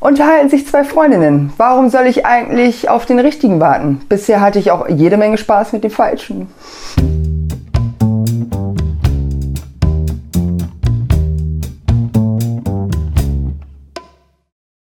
Unterhalten sich zwei Freundinnen. Warum soll ich eigentlich auf den richtigen warten? Bisher hatte ich auch jede Menge Spaß mit dem Falschen.